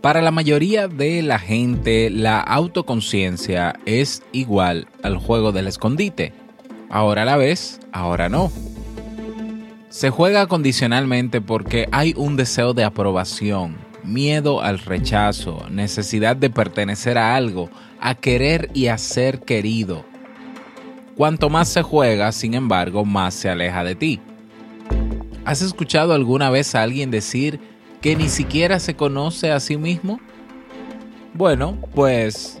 Para la mayoría de la gente, la autoconciencia es igual al juego del escondite. Ahora la ves, ahora no. Se juega condicionalmente porque hay un deseo de aprobación, miedo al rechazo, necesidad de pertenecer a algo, a querer y a ser querido. Cuanto más se juega, sin embargo, más se aleja de ti. ¿Has escuchado alguna vez a alguien decir que ni siquiera se conoce a sí mismo? Bueno, pues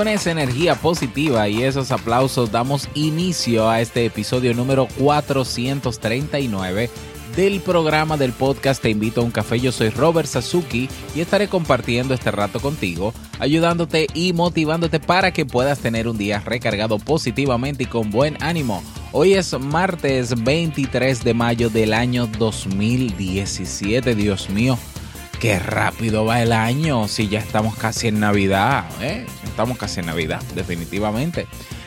Con esa energía positiva y esos aplausos damos inicio a este episodio número 439 del programa del podcast Te invito a un café. Yo soy Robert Sasuki y estaré compartiendo este rato contigo, ayudándote y motivándote para que puedas tener un día recargado positivamente y con buen ánimo. Hoy es martes 23 de mayo del año 2017, Dios mío. Qué rápido va el año, si ya estamos casi en Navidad, ¿eh? Estamos casi en Navidad, definitivamente.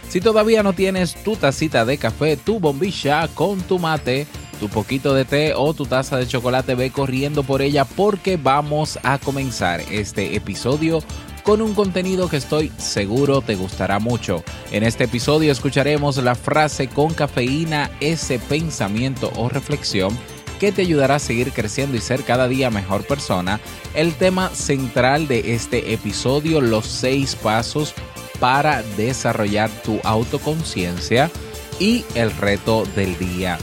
Si todavía no tienes tu tacita de café, tu bombilla con tu mate, tu poquito de té o tu taza de chocolate, ve corriendo por ella porque vamos a comenzar este episodio con un contenido que estoy seguro te gustará mucho. En este episodio escucharemos la frase con cafeína, ese pensamiento o reflexión que te ayudará a seguir creciendo y ser cada día mejor persona. El tema central de este episodio, los seis pasos para desarrollar tu autoconciencia y el reto del día.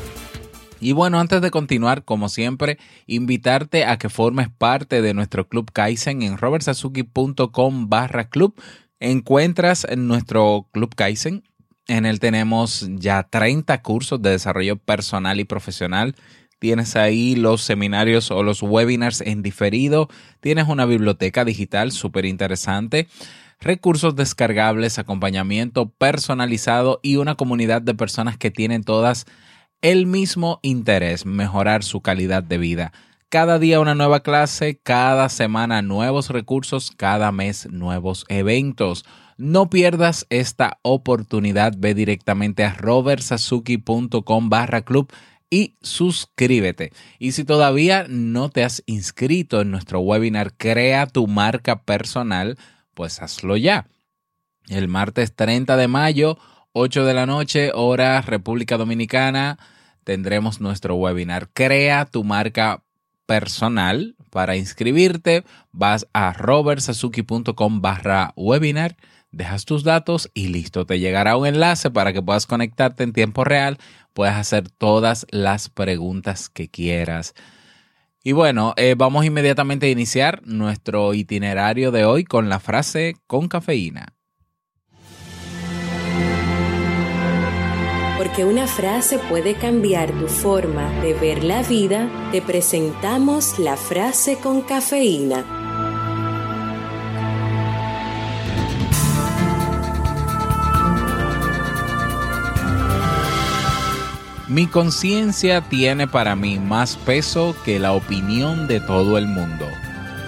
Y bueno, antes de continuar, como siempre, invitarte a que formes parte de nuestro Club Kaizen en robertsazuki.com barra club. Encuentras en nuestro Club Kaizen. En él tenemos ya 30 cursos de desarrollo personal y profesional tienes ahí los seminarios o los webinars en diferido, tienes una biblioteca digital súper interesante, recursos descargables, acompañamiento personalizado y una comunidad de personas que tienen todas el mismo interés, mejorar su calidad de vida. Cada día una nueva clase, cada semana nuevos recursos, cada mes nuevos eventos. No pierdas esta oportunidad. Ve directamente a robertsazuki.com barra club y suscríbete. Y si todavía no te has inscrito en nuestro webinar Crea tu marca personal, pues hazlo ya. El martes 30 de mayo, 8 de la noche, hora República Dominicana, tendremos nuestro webinar Crea tu marca personal. Para inscribirte, vas a robertsazuki.com barra webinar dejas tus datos y listo, te llegará un enlace para que puedas conectarte en tiempo real, puedas hacer todas las preguntas que quieras. Y bueno, eh, vamos inmediatamente a iniciar nuestro itinerario de hoy con la frase con cafeína. Porque una frase puede cambiar tu forma de ver la vida, te presentamos la frase con cafeína. Mi conciencia tiene para mí más peso que la opinión de todo el mundo.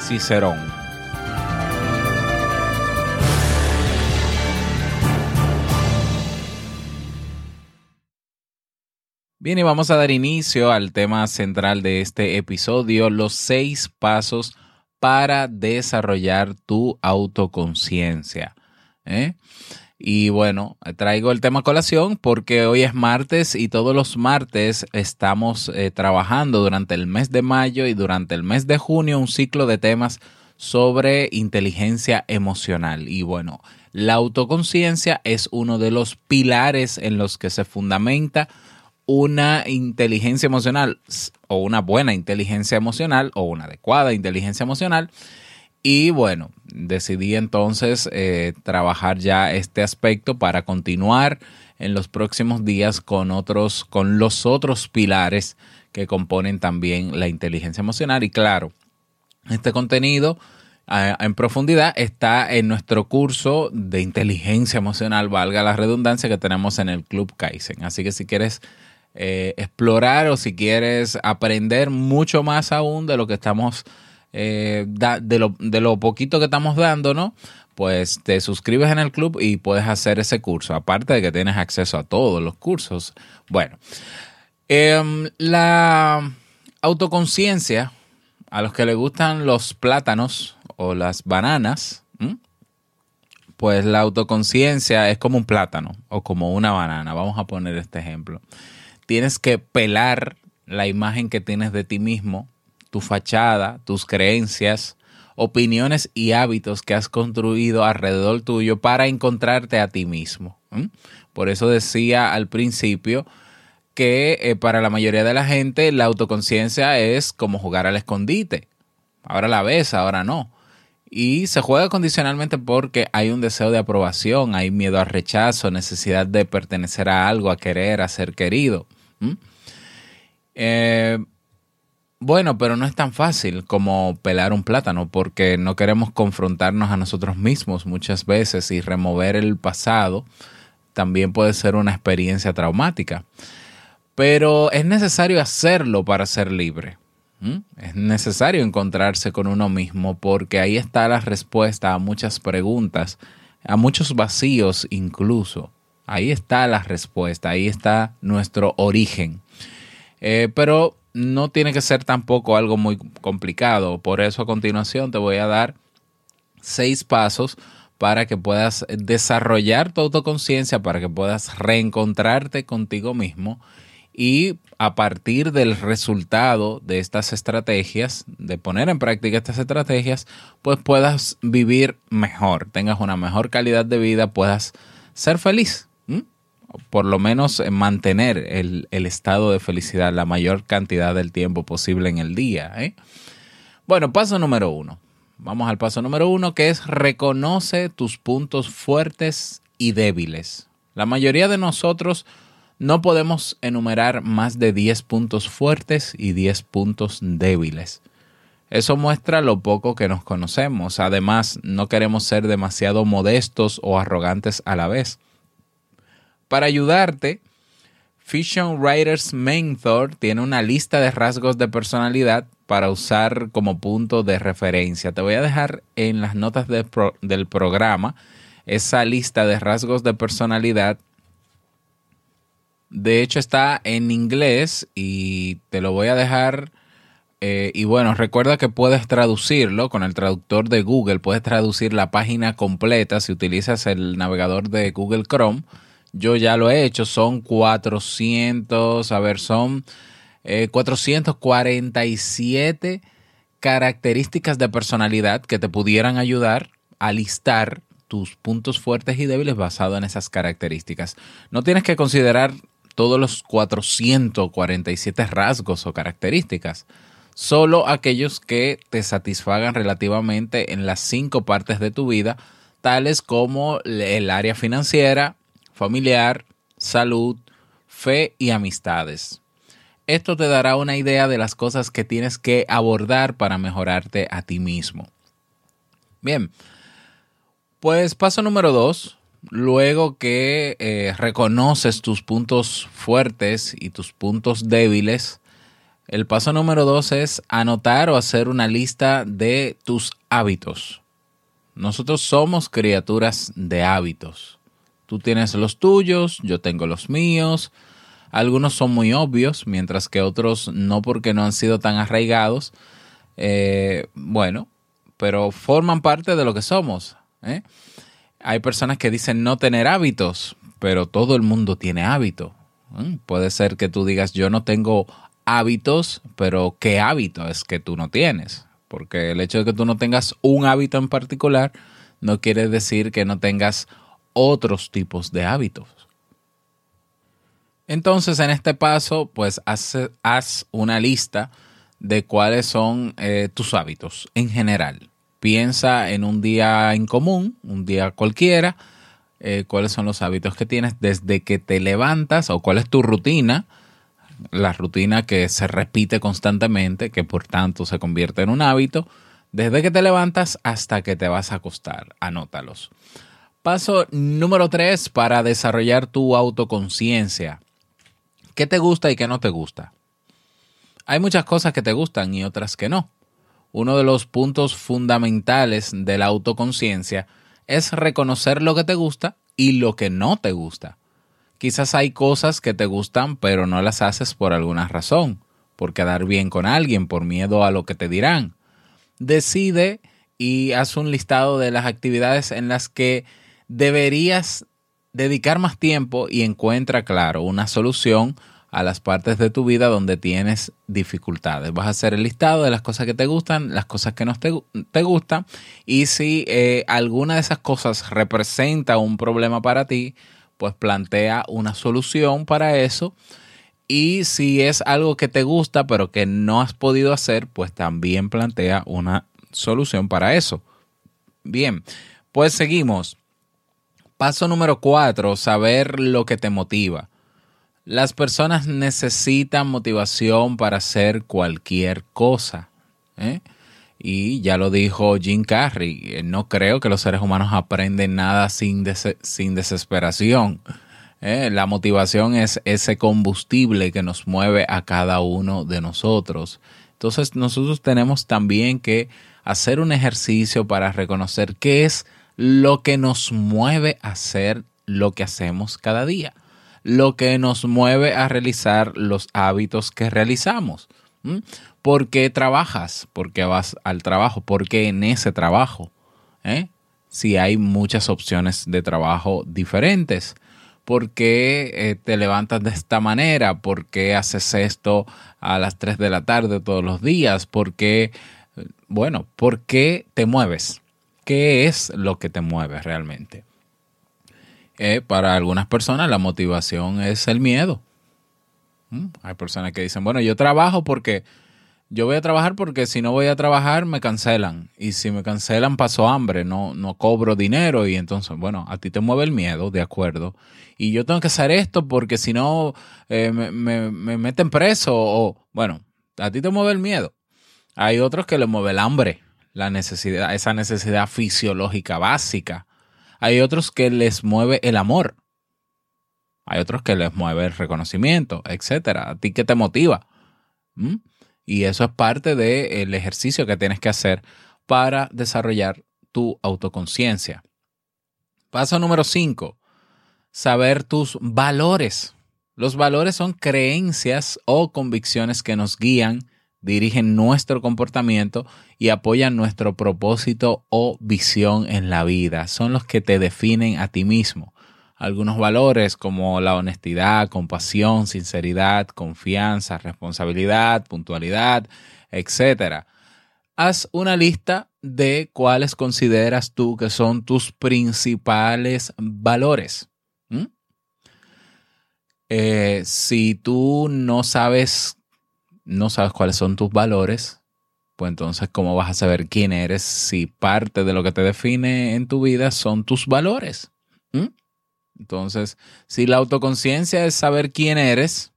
Cicerón. Bien, y vamos a dar inicio al tema central de este episodio, los seis pasos para desarrollar tu autoconciencia. ¿eh? Y bueno, traigo el tema colación porque hoy es martes y todos los martes estamos eh, trabajando durante el mes de mayo y durante el mes de junio un ciclo de temas sobre inteligencia emocional. Y bueno, la autoconciencia es uno de los pilares en los que se fundamenta una inteligencia emocional o una buena inteligencia emocional o una adecuada inteligencia emocional. Y bueno, decidí entonces eh, trabajar ya este aspecto para continuar en los próximos días con otros, con los otros pilares que componen también la inteligencia emocional. Y claro, este contenido en profundidad está en nuestro curso de inteligencia emocional, valga la redundancia, que tenemos en el Club Kaizen. Así que si quieres eh, explorar o si quieres aprender mucho más aún de lo que estamos, eh, de, lo, de lo poquito que estamos dando, ¿no? Pues te suscribes en el club y puedes hacer ese curso, aparte de que tienes acceso a todos los cursos. Bueno, em, la autoconciencia, a los que les gustan los plátanos o las bananas, pues la autoconciencia es como un plátano o como una banana. Vamos a poner este ejemplo tienes que pelar la imagen que tienes de ti mismo, tu fachada, tus creencias, opiniones y hábitos que has construido alrededor tuyo para encontrarte a ti mismo. Por eso decía al principio que eh, para la mayoría de la gente la autoconciencia es como jugar al escondite. Ahora la ves, ahora no. Y se juega condicionalmente porque hay un deseo de aprobación, hay miedo al rechazo, necesidad de pertenecer a algo, a querer, a ser querido. Eh, bueno, pero no es tan fácil como pelar un plátano porque no queremos confrontarnos a nosotros mismos muchas veces y remover el pasado también puede ser una experiencia traumática. Pero es necesario hacerlo para ser libre. Es necesario encontrarse con uno mismo porque ahí está la respuesta a muchas preguntas, a muchos vacíos incluso. Ahí está la respuesta, ahí está nuestro origen. Eh, pero no tiene que ser tampoco algo muy complicado. Por eso a continuación te voy a dar seis pasos para que puedas desarrollar tu autoconciencia, para que puedas reencontrarte contigo mismo y a partir del resultado de estas estrategias, de poner en práctica estas estrategias, pues puedas vivir mejor, tengas una mejor calidad de vida, puedas ser feliz. Por lo menos mantener el, estado de felicidad la mayor cantidad del tiempo posible en el día. ¿eh? Bueno, paso número uno. Vamos al paso número uno, que es reconoce tus puntos fuertes y débiles. La mayoría de nosotros no podemos enumerar más de 10 puntos fuertes y 10 puntos débiles. Eso muestra lo poco que nos conocemos. Además, no queremos ser demasiado modestos o arrogantes a la vez. Para ayudarte, Fiction Writers Mentor tiene una lista de rasgos de personalidad para usar como punto de referencia. Te voy a dejar en las notas del programa esa lista de rasgos de personalidad de hecho está en inglés y te lo voy a dejar. Eh, y bueno, recuerda que puedes traducirlo con el traductor de Google. Puedes traducir la página completa si utilizas el navegador de Google Chrome. Yo ya lo he hecho. Son 400, a ver, son 447 eh, características de personalidad que te pudieran ayudar a listar tus puntos fuertes y débiles basado en esas características. No tienes que considerar todos los 447 rasgos o características, solo aquellos que te satisfagan relativamente en las cinco partes de tu vida, tales como el área financiera, familiar, salud, fe y amistades. Esto te dará una idea de las cosas que tienes que abordar para mejorarte a ti mismo. Bien, pues paso número dos, luego que eh, reconoces tus puntos fuertes y tus puntos débiles, el paso número dos es anotar o hacer una lista de tus hábitos. Nosotros somos criaturas de hábitos. Tú tienes los tuyos, yo tengo los míos. Algunos son muy obvios, mientras que otros no porque no han sido tan arraigados. Eh, bueno, pero forman parte de lo que somos. ¿eh? hay personas que dicen no tener hábitos, pero todo el mundo tiene hábito. Mm, puede ser que tú digas yo no tengo hábitos, pero ¿qué hábito es que tú no tienes? porque el hecho de que tú no tengas un hábito en particular no quiere decir que no tengas otros tipos de hábitos. Entonces, en este paso, pues haz, una lista de cuáles son eh, tus hábitos en general. Piensa en un día en común, un día cualquiera, eh, cuáles son los hábitos que tienes desde que te levantas o cuál es tu rutina, la rutina que se repite constantemente, que por tanto se convierte en un hábito, desde que te levantas hasta que te vas a acostar. Anótalos. Paso número tres para desarrollar tu autoconciencia. ¿Qué te gusta y qué no te gusta? Hay muchas cosas que te gustan y otras que no. Uno de los puntos fundamentales de la autoconciencia es reconocer lo que te gusta y lo que no te gusta. Quizás hay cosas que te gustan pero no las haces por alguna razón, por quedar bien con alguien, por miedo a lo que te dirán. Decide y haz un listado de las actividades en las que deberías dedicar más tiempo y encuentra, claro, una solución a las partes de tu vida donde tienes dificultades. Vas a hacer el listado de las cosas que te gustan, las cosas que no te, gustan y si eh, alguna de esas cosas representa un problema para ti, pues plantea una solución para eso. Y si es algo que te gusta pero que no has podido hacer, pues también plantea una solución para eso. Bien, pues seguimos. Paso número cuatro, saber lo que te motiva. Las personas necesitan motivación para hacer cualquier cosa. ¿eh? Y ya lo dijo Jim Carrey, eh, no creo que los seres humanos aprenden nada sin, desesperación. ¿eh? La motivación es ese combustible que nos mueve a cada uno de nosotros. Entonces nosotros tenemos también que hacer un ejercicio para reconocer qué es lo que nos mueve a hacer lo que hacemos cada día lo que nos mueve a realizar los hábitos que realizamos. ¿Por qué trabajas? ¿Por qué vas al trabajo? ¿Por qué en ese trabajo? ¿Eh? Si hay muchas opciones de trabajo diferentes. ¿Por qué eh, te levantas de esta manera? ¿Por qué haces esto a las 3 de la tarde todos los días? ¿Por qué, bueno, por qué te mueves? ¿Qué es lo que te mueve realmente? para algunas personas la motivación es el miedo. ¿Mm? Hay personas que dicen, bueno, yo trabajo porque yo voy a trabajar porque si no voy a trabajar me cancelan. Y si me cancelan paso hambre, no, no cobro dinero. Y entonces, bueno, a ti te mueve el miedo, de acuerdo. Y yo tengo que hacer esto porque si no eh, me, me, meten preso. O, bueno, a ti te mueve el miedo. Hay otros que le mueve el hambre, la necesidad, esa necesidad fisiológica básica. Hay otros que les mueve el amor. Hay otros que les mueve el reconocimiento, etcétera. ¿A ti qué te motiva? ¿Mm? Y eso es parte del ejercicio que tienes que hacer para desarrollar tu autoconciencia. Paso número 5. Saber tus valores. Los valores son creencias o convicciones que nos guían dirigen nuestro comportamiento y apoyan nuestro propósito o visión en la vida. Son los que te definen a ti mismo. Algunos valores como la honestidad, compasión, sinceridad, confianza, responsabilidad, puntualidad, etc. Haz una lista de cuáles consideras tú que son tus principales valores. ¿Mm? Eh, si tú no sabes no sabes cuáles son tus valores, pues entonces, ¿cómo vas a saber quién eres si parte de lo que te define en tu vida son tus valores? ¿Mm? Entonces, si la autoconciencia es saber quién eres,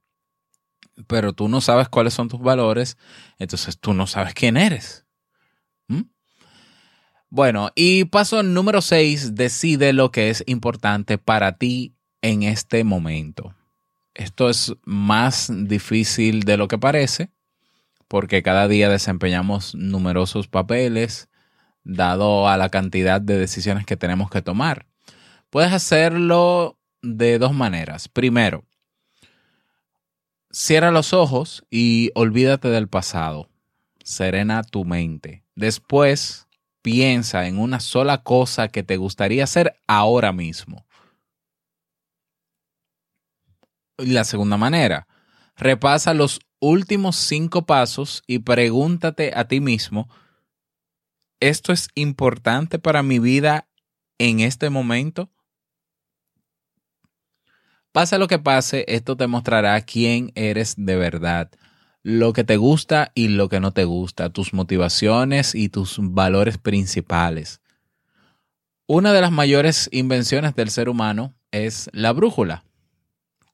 pero tú no sabes cuáles son tus valores, entonces tú no sabes quién eres. ¿Mm? Bueno, y paso número 6, decide lo que es importante para ti en este momento. Esto es más difícil de lo que parece, porque cada día desempeñamos numerosos papeles, dado a la cantidad de decisiones que tenemos que tomar. Puedes hacerlo de dos maneras. Primero, cierra los ojos y olvídate del pasado. Serena tu mente. Después, piensa en una sola cosa que te gustaría hacer ahora mismo. La segunda manera, repasa los últimos cinco pasos y pregúntate a ti mismo ¿esto es importante para mi vida en este momento? Pase lo que pase, esto te mostrará quién eres de verdad, lo que te gusta y lo que no te gusta, tus motivaciones y tus valores principales. Una de las mayores invenciones del ser humano es la brújula.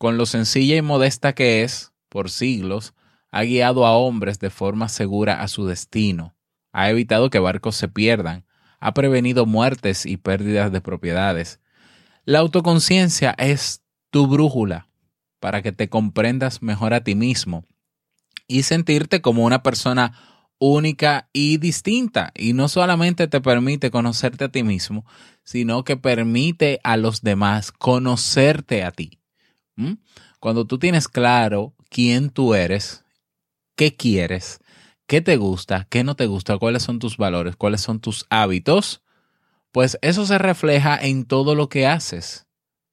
Con lo sencilla y modesta que es, por siglos, ha guiado a hombres de forma segura a su destino, ha evitado que barcos se pierdan, ha prevenido muertes y pérdidas de propiedades. La autoconciencia es tu brújula para que te comprendas mejor a ti mismo y sentirte como una persona única y distinta. Y no solamente te permite conocerte a ti mismo, sino que permite a los demás conocerte a ti. Cuando tú tienes claro quién tú eres, qué quieres, qué te gusta, qué no te gusta, cuáles son tus valores, cuáles son tus hábitos, pues eso se refleja en todo lo que haces.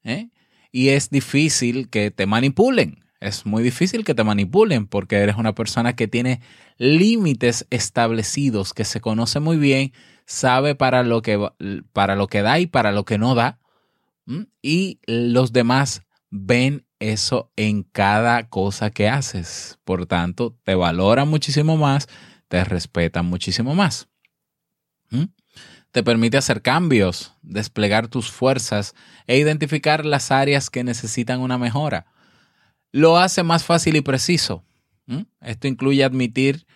¿eh? y es difícil que te manipulen. Es muy difícil que te manipulen porque eres una persona que tiene límites establecidos, que se conoce muy bien, sabe para lo que, para lo que da y para lo que no da. Y los demás ven eso en cada cosa que haces. Por tanto, te valoran muchísimo más, te respetan muchísimo más te permite hacer cambios, desplegar tus fuerzas e identificar las áreas que necesitan una mejora. Lo hace más fácil y preciso. Esto incluye admitir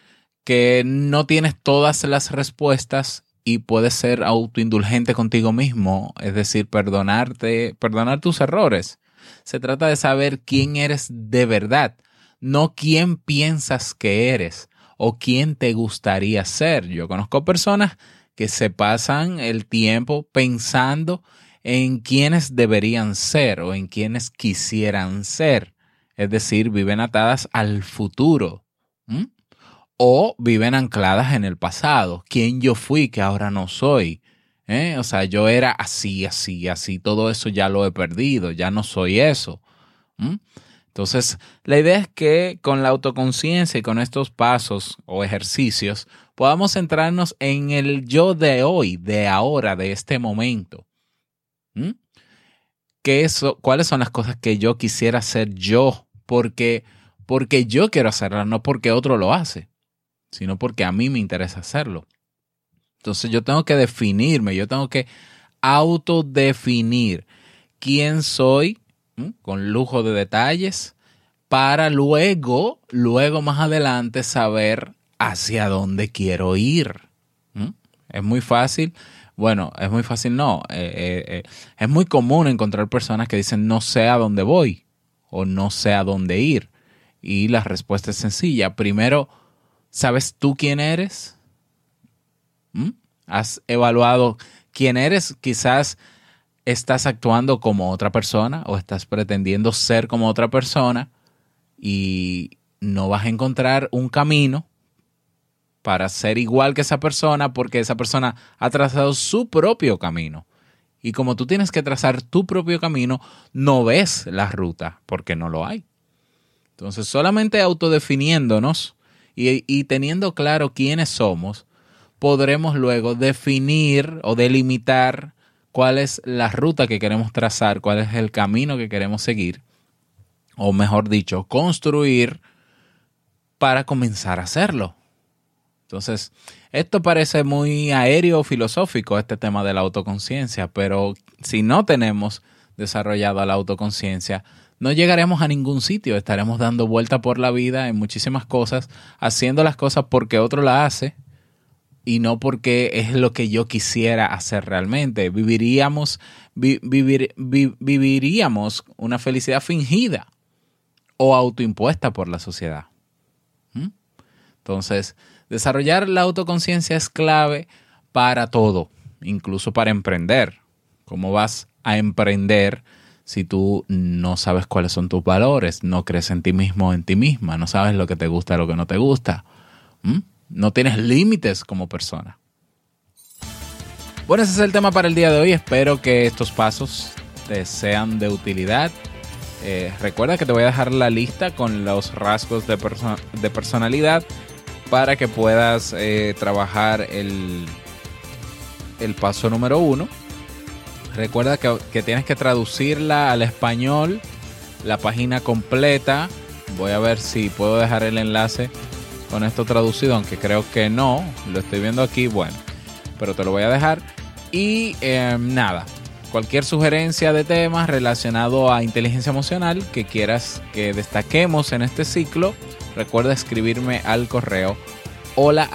que no tienes todas las respuestas y puedes ser autoindulgente contigo mismo, es decir, perdonarte, perdonar tus errores. Se trata de saber quién eres de verdad, no quién piensas que eres o quién te gustaría ser. Yo conozco personas que se pasan el tiempo pensando en quienes deberían ser o en quienes quisieran ser. Es decir, viven atadas al futuro. O viven ancladas en el pasado. ¿Quién yo fui que ahora no soy? ¿Eh? O sea, yo era así, así, así. Todo eso ya lo he perdido. Ya no soy eso. Entonces, la idea es que con la autoconciencia y con estos pasos o ejercicios podamos centrarnos en el yo de hoy, de ahora, de este momento. ¿Mm? ¿Qué ¿Cuáles son las cosas que yo quisiera hacer yo? Porque, porque yo quiero hacerlas, no porque otro lo hace, sino porque a mí me interesa hacerlo. Entonces yo tengo que definirme, yo tengo que autodefinir quién soy, con lujo de detalles, para luego, luego más adelante saber hacia dónde quiero ir. Es muy fácil. Bueno, es muy fácil, no. Eh, eh, eh, es muy común encontrar personas que dicen no sé a dónde voy o no sé a dónde ir. Y la respuesta es sencilla. Primero, ¿sabes tú quién eres? ¿Has evaluado quién eres? Quizás estás actuando como otra persona o estás pretendiendo ser como otra persona y no vas a encontrar un camino para ser igual que esa persona porque esa persona ha trazado su propio camino. Y como tú tienes que trazar tu propio camino, no ves la ruta porque no lo hay. Entonces, solamente autodefiniéndonos y, y teniendo claro quiénes somos, podremos luego definir o delimitar cuál es la ruta que queremos trazar, cuál es el camino que queremos seguir, o mejor dicho, construir para comenzar a hacerlo. Entonces, esto parece muy aéreo filosófico, este tema de la autoconciencia, pero si no tenemos desarrollada la autoconciencia, no llegaremos a ningún sitio, estaremos dando vuelta por la vida en muchísimas cosas, haciendo las cosas porque otro la hace y no porque es lo que yo quisiera hacer realmente. Viviríamos, viviríamos una felicidad fingida o autoimpuesta por la sociedad. ¿Mm? Entonces, desarrollar la autoconciencia es clave para todo, incluso para emprender. ¿Cómo vas a emprender si tú no sabes cuáles son tus valores, no crees en ti mismo, en ti misma, no sabes lo que te gusta, lo que no te gusta? ¿Mm? No tienes límites como persona. Bueno, ese es el tema para el día de hoy. Espero que estos pasos te sean de utilidad. Eh, recuerda que te voy a dejar la lista con los rasgos de, de personalidad para que puedas eh, trabajar el, el paso número uno. Recuerda que, que tienes que traducirla al español, la página completa. Voy a ver si puedo dejar el enlace con esto traducido, aunque creo que no. Lo estoy viendo aquí, bueno, pero te lo voy a dejar. Y em, nada, cualquier sugerencia de temas relacionado a inteligencia emocional que quieras que destaquemos en este ciclo, recuerda escribirme al correo hola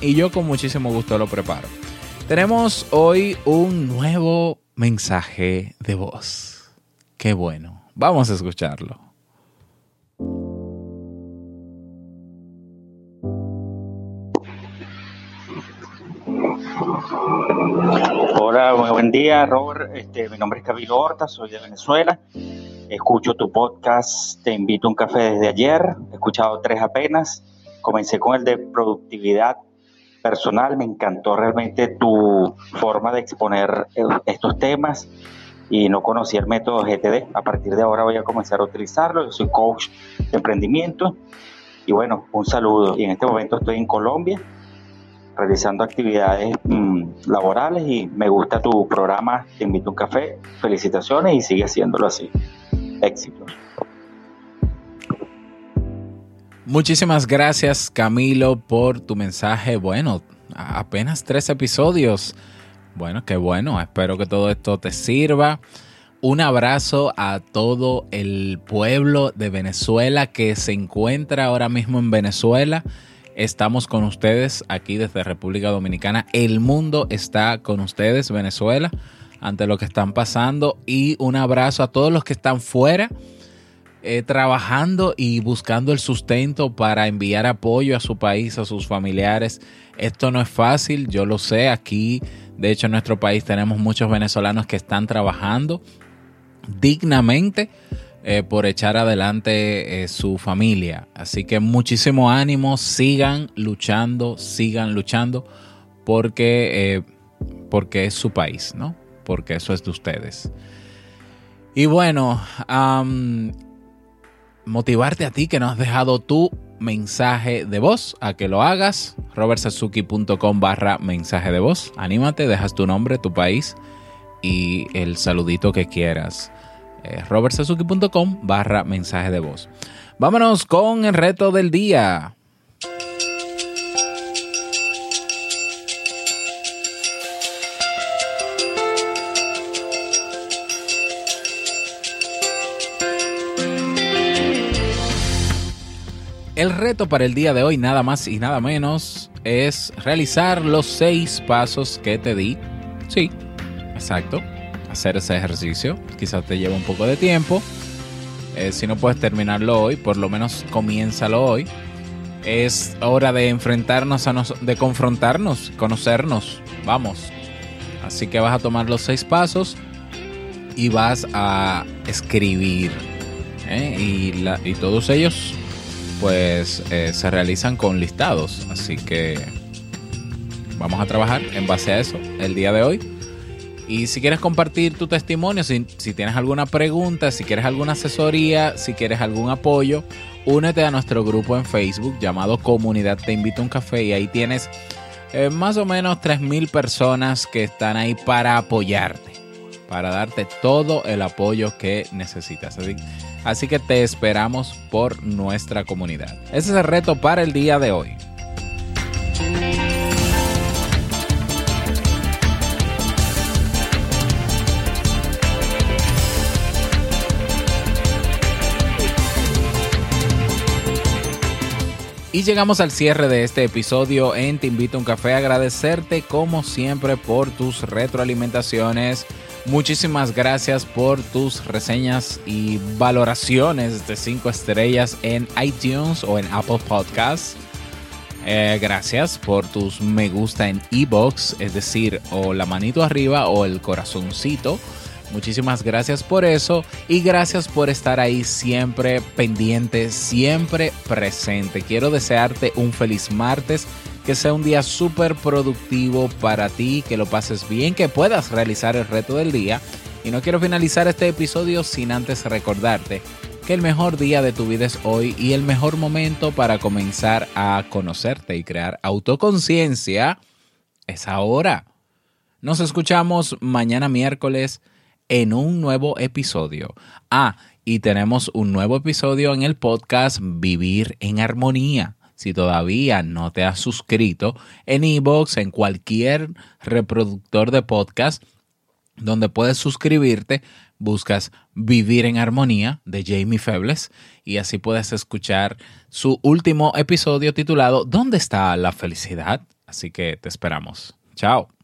y yo con muchísimo gusto lo preparo. Tenemos hoy un nuevo mensaje de voz. Qué bueno. Vamos a escucharlo. Hola, buen día, Robert. Este, mi nombre es Camilo Horta, soy de Venezuela. Escucho tu podcast, te invito a un café desde ayer. He escuchado tres apenas. Comencé con el de productividad personal. Me encantó realmente tu forma de exponer eh, estos temas y no conocía el método GTD. A partir de ahora voy a comenzar a utilizarlo. Yo soy coach de emprendimiento. Y bueno, un saludo. Y en este momento estoy en Colombia realizando actividades mm, laborales y me gusta tu programa, te invito un café, felicitaciones y sigue haciéndolo así. Éxitos. Muchísimas gracias Camilo por tu mensaje. Bueno, apenas tres episodios. Bueno, qué bueno. Espero que todo esto te sirva. Un abrazo a todo el pueblo de Venezuela que se encuentra ahora mismo en Venezuela. Estamos con ustedes aquí desde República Dominicana. El mundo está con ustedes, Venezuela, ante lo que están pasando. Y un abrazo a todos los que están fuera. Eh, trabajando y buscando el sustento para enviar apoyo a su país, a sus familiares. Esto no es fácil, yo lo sé. Aquí, de hecho, en nuestro país tenemos muchos venezolanos que están trabajando dignamente eh, por echar adelante eh, su familia. Así que muchísimo ánimo, sigan luchando, sigan luchando porque, eh, porque es su país, ¿no? Porque eso es de ustedes. Y bueno, motivarte a ti que no has dejado tu mensaje de voz a que lo hagas. robertsazuki.com barra mensaje de voz. Anímate, dejas tu nombre, tu país y el saludito que quieras robertsazuki.com barra mensaje de voz. Vámonos con el reto del día. El reto para el día de hoy, nada más y nada menos, es realizar los seis pasos que te di. Sí, exacto hacer ese ejercicio. Quizás te lleve un poco de tiempo. Eh, si no puedes terminarlo hoy, por lo menos comiénzalo hoy. Es hora de enfrentarnos, a de confrontarnos, conocernos. Vamos. Así que vas a tomar los seis pasos y vas a escribir. ¿eh? Y, y, todos ellos, pues, eh, se realizan con listados. Así que vamos a trabajar en base a eso el día de hoy. Y si quieres compartir tu testimonio, si, tienes alguna pregunta, si quieres alguna asesoría, si quieres algún apoyo, únete a nuestro grupo en Facebook llamado Comunidad Te Invito a un Café y ahí tienes eh, más o menos 3.000 personas que están ahí para apoyarte, para darte todo el apoyo que necesitas. Así, así que te esperamos por nuestra comunidad. Ese es el reto para el día de hoy. Y llegamos al cierre de este episodio en Te Invito a un Café. Agradecerte como siempre por tus retroalimentaciones. Muchísimas gracias por tus reseñas y valoraciones de 5 estrellas en iTunes o en Apple Podcasts. Eh, gracias por tus me gusta en ebox, es decir, o la manito arriba o el corazoncito Muchísimas gracias por eso y gracias por estar ahí siempre pendiente, siempre presente. Quiero desearte un feliz martes, que sea un día súper productivo para ti, que lo pases bien, que puedas realizar el reto del día. Y no quiero finalizar este episodio sin antes recordarte que el mejor día de tu vida es hoy y el mejor momento para comenzar a conocerte y crear autoconciencia es ahora. Nos escuchamos mañana miércoles en un nuevo episodio. Ah, y tenemos un nuevo episodio en el podcast Vivir en Armonía. Si todavía no te has suscrito en iVoox, en cualquier reproductor de podcast donde puedes suscribirte, buscas Vivir en Armonía de Jamie Febles y así puedes escuchar su último episodio titulado ¿Dónde está la felicidad? Así que te esperamos. Chao.